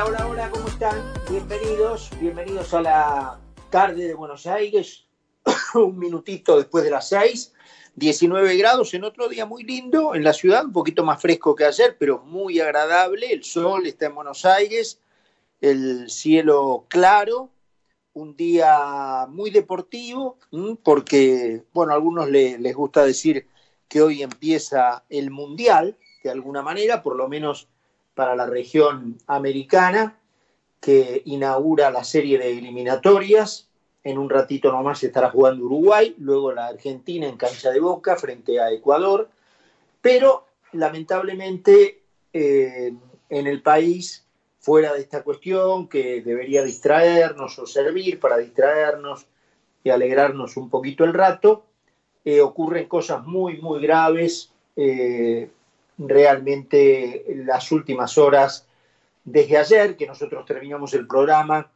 Hola, hola, hola, ¿cómo están? Bienvenidos, bienvenidos a la tarde de Buenos Aires, un minutito después de las 6, 19 grados en otro día muy lindo en la ciudad, un poquito más fresco que ayer, pero muy agradable, el sol está en Buenos Aires, el cielo claro, un día muy deportivo, porque, bueno, a algunos les gusta decir que hoy empieza el Mundial, de alguna manera, por lo menos para la región americana, que inaugura la serie de eliminatorias. En un ratito nomás estará jugando Uruguay, luego la Argentina en cancha de boca frente a Ecuador, pero lamentablemente eh, en el país, fuera de esta cuestión que debería distraernos o servir para distraernos y alegrarnos un poquito el rato, eh, ocurren cosas muy, muy graves. Eh, realmente las últimas horas, desde ayer que nosotros terminamos el programa,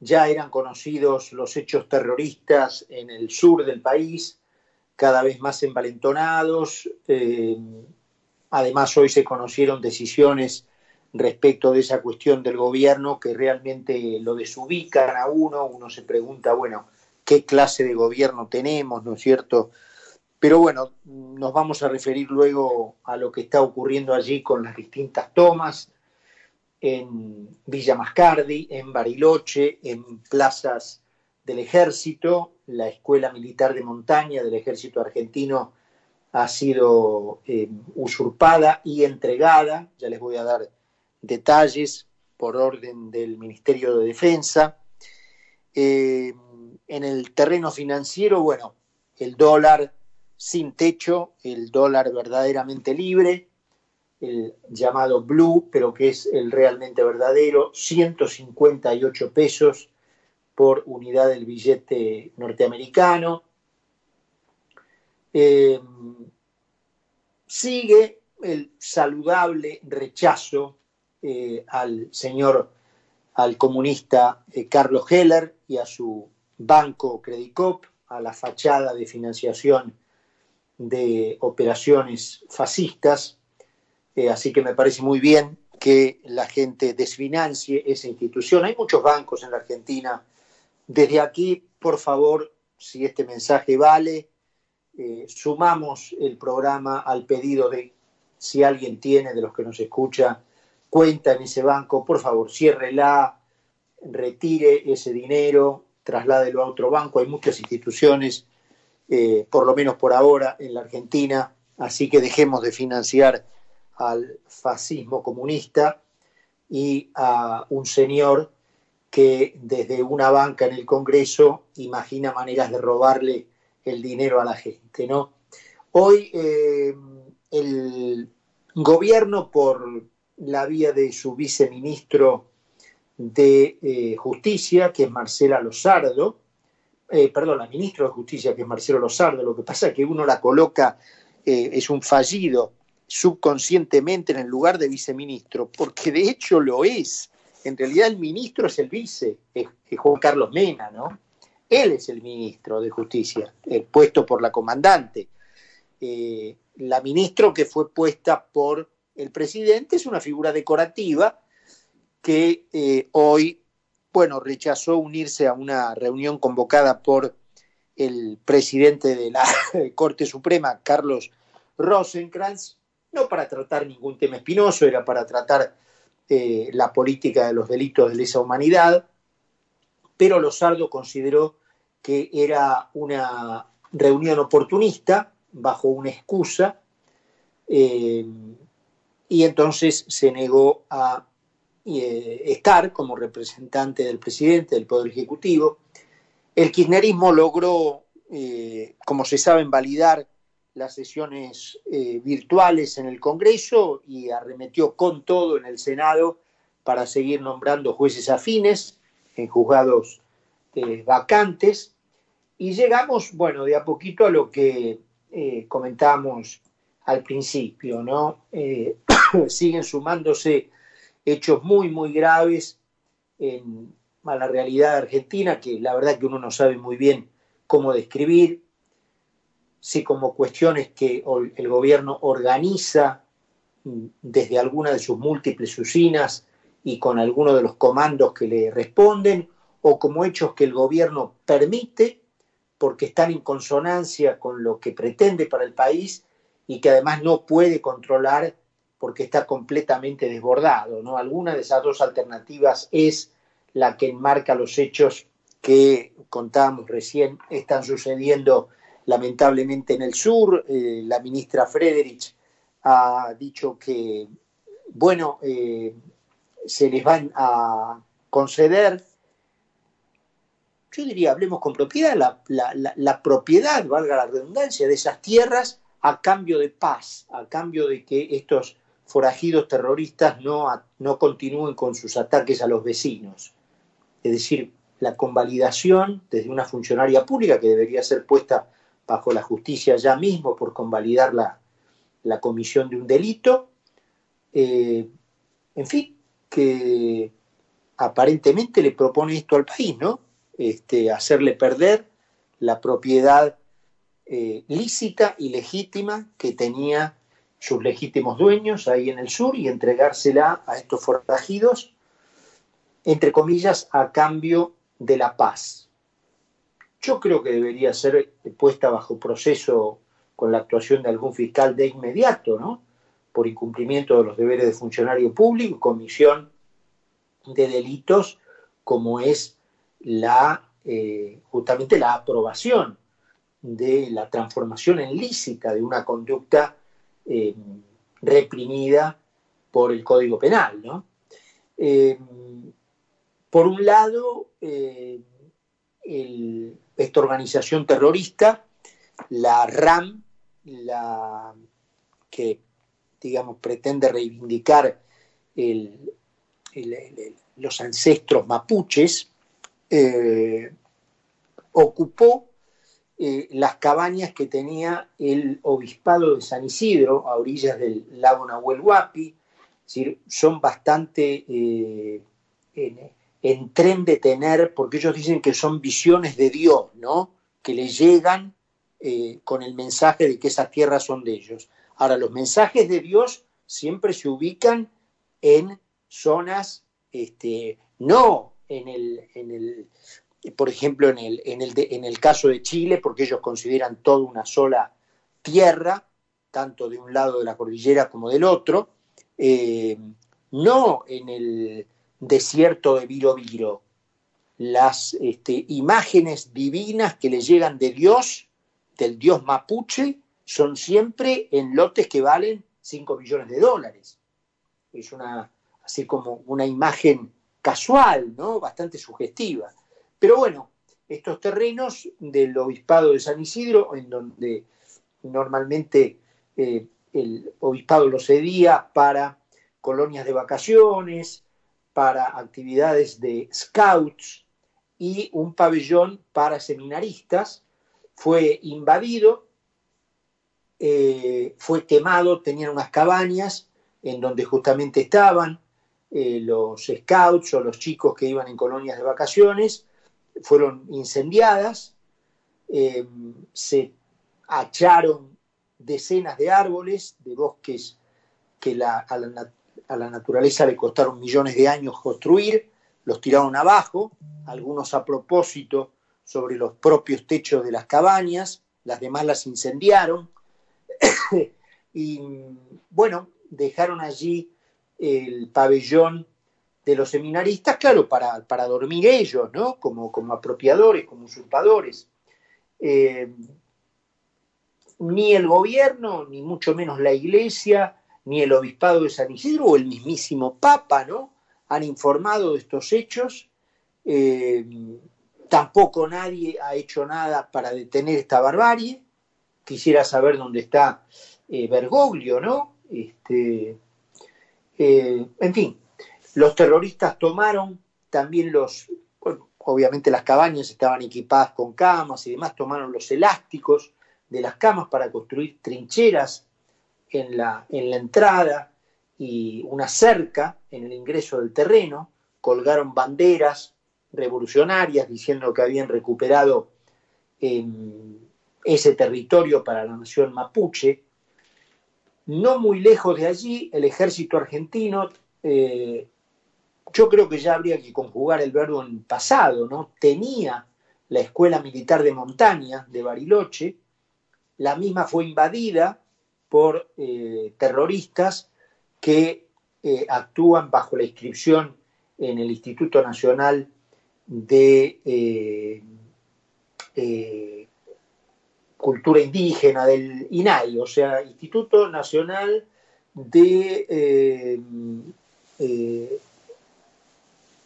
ya eran conocidos los hechos terroristas en el sur del país, cada vez más envalentonados. Eh, además, hoy se conocieron decisiones respecto de esa cuestión del gobierno que realmente lo desubican a uno. Uno se pregunta, bueno, ¿qué clase de gobierno tenemos, no es cierto? Pero bueno, nos vamos a referir luego a lo que está ocurriendo allí con las distintas tomas en Villa Mascardi, en Bariloche, en plazas del ejército. La Escuela Militar de Montaña del Ejército Argentino ha sido eh, usurpada y entregada. Ya les voy a dar detalles por orden del Ministerio de Defensa. Eh, en el terreno financiero, bueno, el dólar sin techo, el dólar verdaderamente libre, el llamado blue, pero que es el realmente verdadero, 158 pesos por unidad del billete norteamericano. Eh, sigue el saludable rechazo eh, al señor, al comunista eh, Carlos Heller y a su banco Credicop, a la fachada de financiación de operaciones fascistas, eh, así que me parece muy bien que la gente desfinancie esa institución. Hay muchos bancos en la Argentina. Desde aquí, por favor, si este mensaje vale, eh, sumamos el programa al pedido de si alguien tiene de los que nos escucha cuenta en ese banco, por favor, ciérrela, retire ese dinero, trasládelo a otro banco. Hay muchas instituciones eh, por lo menos por ahora, en la Argentina, así que dejemos de financiar al fascismo comunista y a un señor que desde una banca en el Congreso imagina maneras de robarle el dinero a la gente. ¿no? Hoy eh, el gobierno, por la vía de su viceministro de eh, Justicia, que es Marcela Lozardo, eh, perdón, la ministra de Justicia, que es Marcelo Lozardo, lo que pasa es que uno la coloca, eh, es un fallido subconscientemente en el lugar de viceministro, porque de hecho lo es. En realidad el ministro es el vice, es, Juan Carlos Mena, ¿no? Él es el ministro de Justicia, eh, puesto por la comandante. la ministra que fue puesta por el presidente es una figura decorativa que hoy bueno, rechazó unirse a una reunión convocada por el presidente de la Corte Suprema, Carlos Rosenkrantz, no para tratar ningún tema espinoso, era para tratar eh, la política de los delitos de lesa humanidad, pero Lozardo consideró que era una reunión oportunista, bajo una excusa, eh, y entonces se negó a eh, estar como representante del presidente del Poder Ejecutivo. El kirchnerismo logró, eh, como se sabe, validar las sesiones eh, virtuales en el Congreso y arremetió con todo en el Senado para seguir nombrando jueces afines en juzgados vacantes. Y llegamos, bueno, de a poquito a lo que comentamos al principio, ¿no? siguen sumándose hechos muy, muy graves en, a la realidad argentina, que la verdad que uno no sabe muy bien cómo describir, sí como cuestiones que el gobierno organiza desde alguna de sus múltiples usinas y con algunos de los comandos que le responden, o como hechos que el gobierno permite porque están en consonancia con lo que pretende para el país y que además no puede controlar porque está completamente desbordado. ¿no? Alguna de esas dos alternativas es la que enmarca los hechos que contábamos recién están sucediendo lamentablemente en el sur. Eh, la ministra Frederich ha dicho que, bueno, eh, se les van a conceder, yo diría, hablemos con propiedad, la, la propiedad, valga la redundancia, de esas tierras a cambio de paz, a cambio de que estos forajidos terroristas no, no continúen con sus ataques a los vecinos. Es decir, la convalidación desde una funcionaria pública que debería ser puesta bajo la justicia ya mismo por convalidar la, la comisión de un delito. Eh, en fin, que aparentemente le propone esto al país, ¿no? Este, hacerle perder la propiedad eh, lícita y legítima que tenía sus legítimos dueños ahí en el sur y entregársela a estos forajidos, entre comillas, a cambio de la paz. Yo creo que debería ser puesta bajo proceso con la actuación de algún fiscal de inmediato, ¿no? Por incumplimiento de los deberes de funcionario público, comisión de delitos como es la eh, justamente la aprobación de la transformación en lícita de una conducta eh, reprimida por el Código Penal. ¿no? Eh, por un lado, eh, esta organización terrorista, la RAM, la que digamos pretende reivindicar los ancestros mapuches, ocupó eh, las cabañas que tenía el obispado de San Isidro a orillas del lago Nahuel Huapi, son bastante eh, en, tren de tener, porque ellos dicen que son visiones de Dios, ¿no? Que le llegan eh, con el mensaje de que esas tierras son de ellos. Ahora, los mensajes de Dios siempre se ubican en zonas, este, no en el, en el por ejemplo, en el, en, el en el caso de Chile, porque ellos consideran toda una sola tierra, tanto de un lado de la cordillera como del otro, eh, no en el desierto de Viro Viro. Las este, imágenes divinas que le llegan de Dios, del Dios mapuche, son siempre en lotes que valen 5 millones de dólares. Es una, así como una imagen casual, ¿no? Bastante sugestiva. Pero bueno, estos terrenos del obispado de San Isidro, en donde normalmente eh, el obispado los cedía para colonias de vacaciones, para actividades de scouts y un pabellón para seminaristas, fue invadido, eh, fue quemado, tenían unas cabañas en donde justamente estaban eh, los scouts o los chicos que iban en colonias de vacaciones, fueron incendiadas, eh, se hacharon decenas de árboles, de bosques que a, la, naturaleza le costaron millones de años construir, los tiraron abajo, algunos a propósito sobre los propios techos de las cabañas, las demás las incendiaron. Y bueno, dejaron allí el pabellón de los seminaristas, claro, para, para dormir ellos, ¿no? Como, como apropiadores, como usurpadores. Eh, ni el gobierno, ni mucho menos la iglesia, ni el obispado de San Isidro o el mismísimo Papa, ¿no? Han informado de estos hechos. Eh, tampoco nadie ha hecho nada para detener esta barbarie. Quisiera saber dónde está eh, Bergoglio, ¿no? Este, en fin, los terroristas tomaron también los, obviamente las cabañas estaban equipadas con camas y demás, tomaron los elásticos de las camas para construir trincheras en la, en la entrada y una cerca en el ingreso del terreno, colgaron banderas revolucionarias diciendo que habían recuperado em, ese territorio para la nación mapuche. No muy lejos de allí, el ejército argentino, eh, yo creo que ya habría que conjugar el verbo en pasado, ¿no? Tenía la escuela militar de montaña de Bariloche, la misma fue invadida por eh, terroristas que eh, actúan bajo la inscripción en el Instituto Nacional de eh, Cultura Indígena, del INAI, o sea, Instituto Nacional de,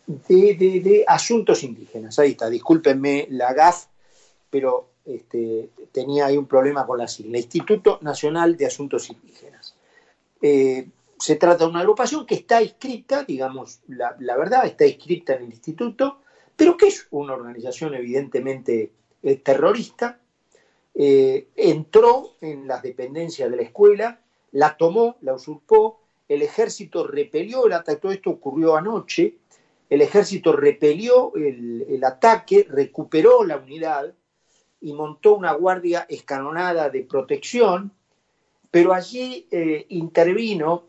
de, Asuntos Indígenas. Ahí está, discúlpenme la GAF, pero este, tenía ahí un problema con la sigla, Instituto Nacional de Asuntos Indígenas. Eh, se trata de una agrupación que está inscrita, digamos, la, verdad, está inscrita en el instituto, pero que es una organización evidentemente eh, terrorista, eh, entró en las dependencias de la escuela, la tomó, la usurpó, el ejército repelió el ataque, todo esto ocurrió anoche, el ejército repelió el ataque, recuperó la unidad, y montó una guardia escalonada de protección, pero allí eh, intervino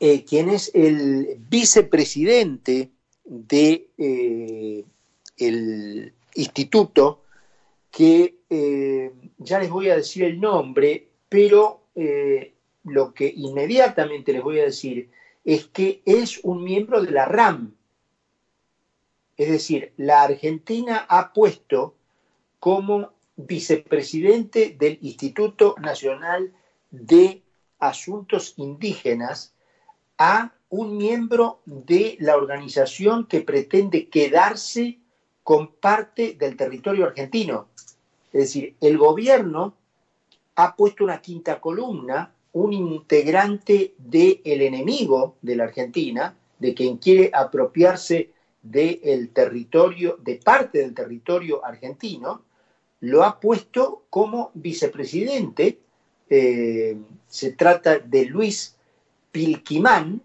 eh, quien es el vicepresidente de, eh, instituto, que ya les voy a decir el nombre, pero lo que inmediatamente les voy a decir es que es un miembro de la RAM. Es decir, la Argentina ha puesto como vicepresidente del Instituto Nacional de Asuntos Indígenas a un miembro de la organización que pretende quedarse con parte del territorio argentino. Es decir, el gobierno ha puesto una quinta columna, un integrante del enemigo de la Argentina, de quien quiere apropiarse del territorio, de parte del territorio argentino, lo ha puesto como vicepresidente. Eh, se trata de Luis Pilquimán,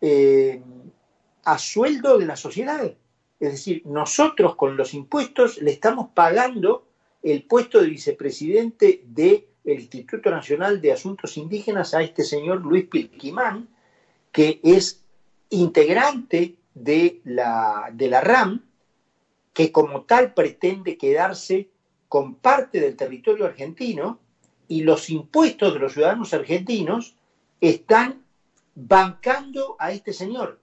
eh, a sueldo de la sociedad. Es decir, nosotros con los impuestos le estamos pagando el puesto de vicepresidente del Instituto Nacional de Asuntos Indígenas a este señor Luis Pilquimán, que es integrante de la, de la RAM, que como tal pretende quedarse con parte del territorio argentino y los impuestos de los ciudadanos argentinos están bancando a este señor.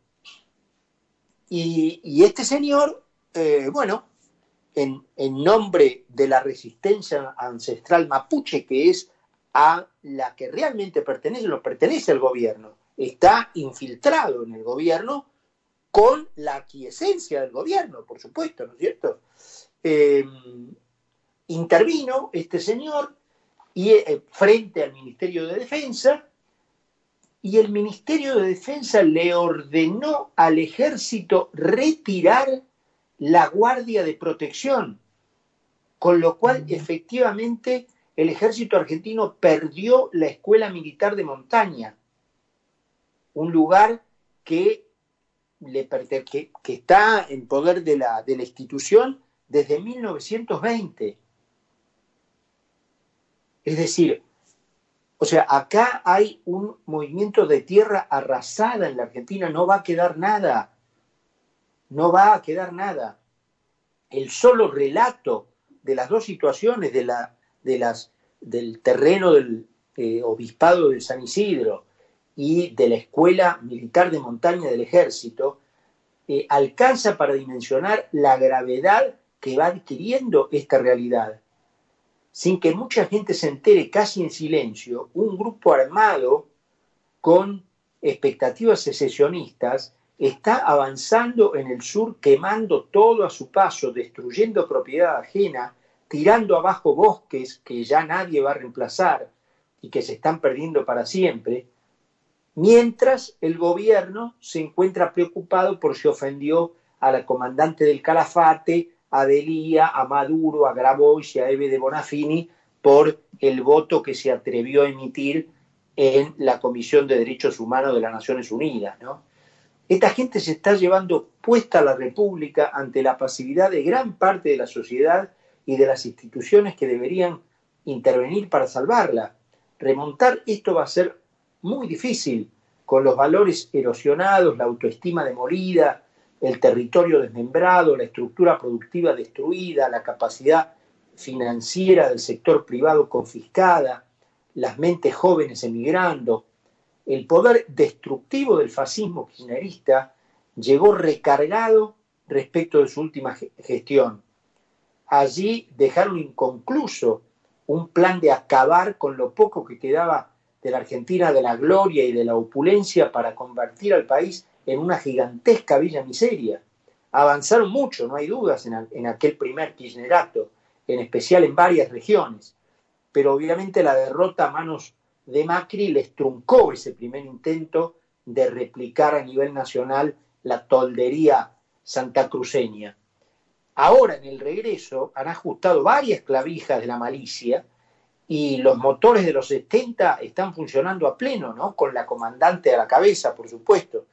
Y, este señor, eh, bueno, en, en, nombre de la resistencia ancestral mapuche, que es a la que realmente pertenece, no pertenece al gobierno, está infiltrado en el gobierno con la aquiescencia del gobierno, por supuesto, ¿no es cierto? Eh, intervino este señor y, eh, frente al Ministerio de Defensa y el Ministerio de Defensa le ordenó al ejército retirar la guardia de protección, con lo cual efectivamente el ejército argentino perdió la escuela militar de montaña, un lugar que, le, que, que está en poder de la, de la institución desde 1920. Es decir, o sea, acá hay un movimiento de tierra arrasada en la Argentina, no va a quedar nada, no va a quedar nada. El solo relato de las dos situaciones de la, de las, del terreno del eh, obispado de San Isidro y de la escuela militar de montaña del ejército, eh, alcanza para dimensionar la gravedad que va adquiriendo esta realidad. Sin que mucha gente se entere casi en silencio, un grupo armado con expectativas secesionistas, está avanzando en el sur, quemando todo a su paso, destruyendo propiedad ajena, tirando abajo bosques que ya nadie va a reemplazar y que se están perdiendo para siempre, mientras el gobierno se encuentra preocupado por si ofendió a la comandante del Calafate, a Delía, a Maduro, a Grabois y a Eve de Bonafini por el voto que se atrevió a emitir en la Comisión de Derechos Humanos de las Naciones Unidas. Esta gente se está llevando puesta a la República ante la pasividad de gran parte de la sociedad y de las instituciones que deberían intervenir para salvarla. Remontar esto va a ser muy difícil, con los valores erosionados, la autoestima demolida, el territorio desmembrado, la estructura productiva destruida, la capacidad financiera del sector privado confiscada, las mentes jóvenes emigrando, el poder destructivo del fascismo kirchnerista llegó recargado respecto de su última gestión. Allí dejaron inconcluso un plan de acabar con lo poco que quedaba de la Argentina de la gloria y de la opulencia para convertir al país en una gigantesca villa miseria. Avanzaron mucho, no hay dudas, en, aquel primer kirchnerato, en especial en varias regiones, pero obviamente la derrota a manos de Macri les truncó ese primer intento de replicar a nivel nacional la toldería santacruceña. Ahora en el regreso han ajustado varias clavijas de la malicia y los motores de los 70 están funcionando a pleno, ¿no? Con la comandante a la cabeza, por supuesto.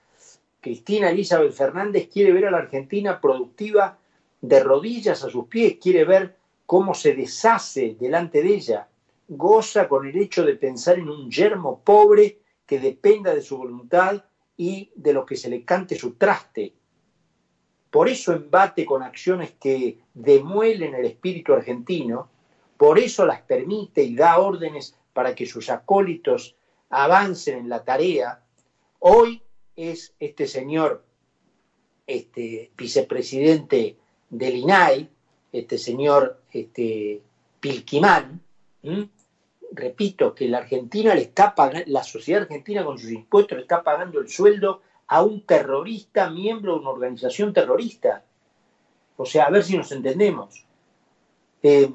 Cristina Elizabeth Fernández quiere ver a la Argentina productiva de rodillas a sus pies, quiere ver cómo se deshace delante de ella, goza con el hecho de pensar en un yermo pobre que dependa de su voluntad y de lo que se le cante su traste. Por eso embate con acciones que demuelen el espíritu argentino, por eso las permite y da órdenes para que sus acólitos avancen en la tarea. Hoy es este señor, este vicepresidente del INAI, este señor este, Pilquimán, repito, que la Argentina le está pagando, la sociedad argentina con sus impuestos le está pagando el sueldo a un terrorista, miembro de una organización terrorista. O sea, a ver si nos entendemos. Eh,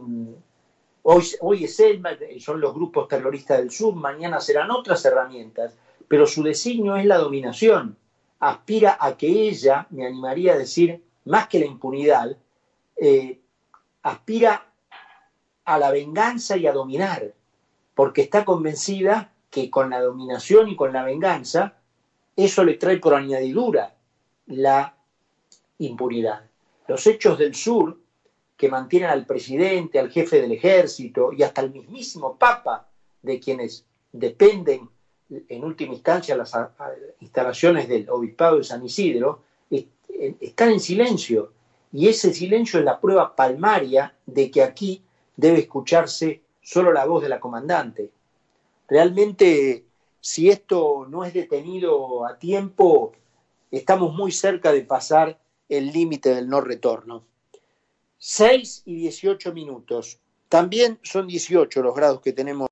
hoy, hoy es él, son los grupos terroristas del sur, mañana serán otras herramientas, pero su designio es la dominación. Aspira a que ella, me animaría a decir, más que la impunidad, eh, aspira a la venganza y a dominar porque está convencida que con la dominación y con la venganza, eso le trae por añadidura la impunidad. Los hechos del sur, que mantienen al presidente, al jefe del ejército y hasta al mismísimo papa, de quienes dependen en última instancia las instalaciones del obispado de San Isidro, están en silencio. Y ese silencio es la prueba palmaria de que aquí debe escucharse solo la voz de la comandante. Realmente, si esto no es detenido a tiempo, estamos muy cerca de pasar el límite del no retorno. 6 y 18 minutos. También son 18 los grados que tenemos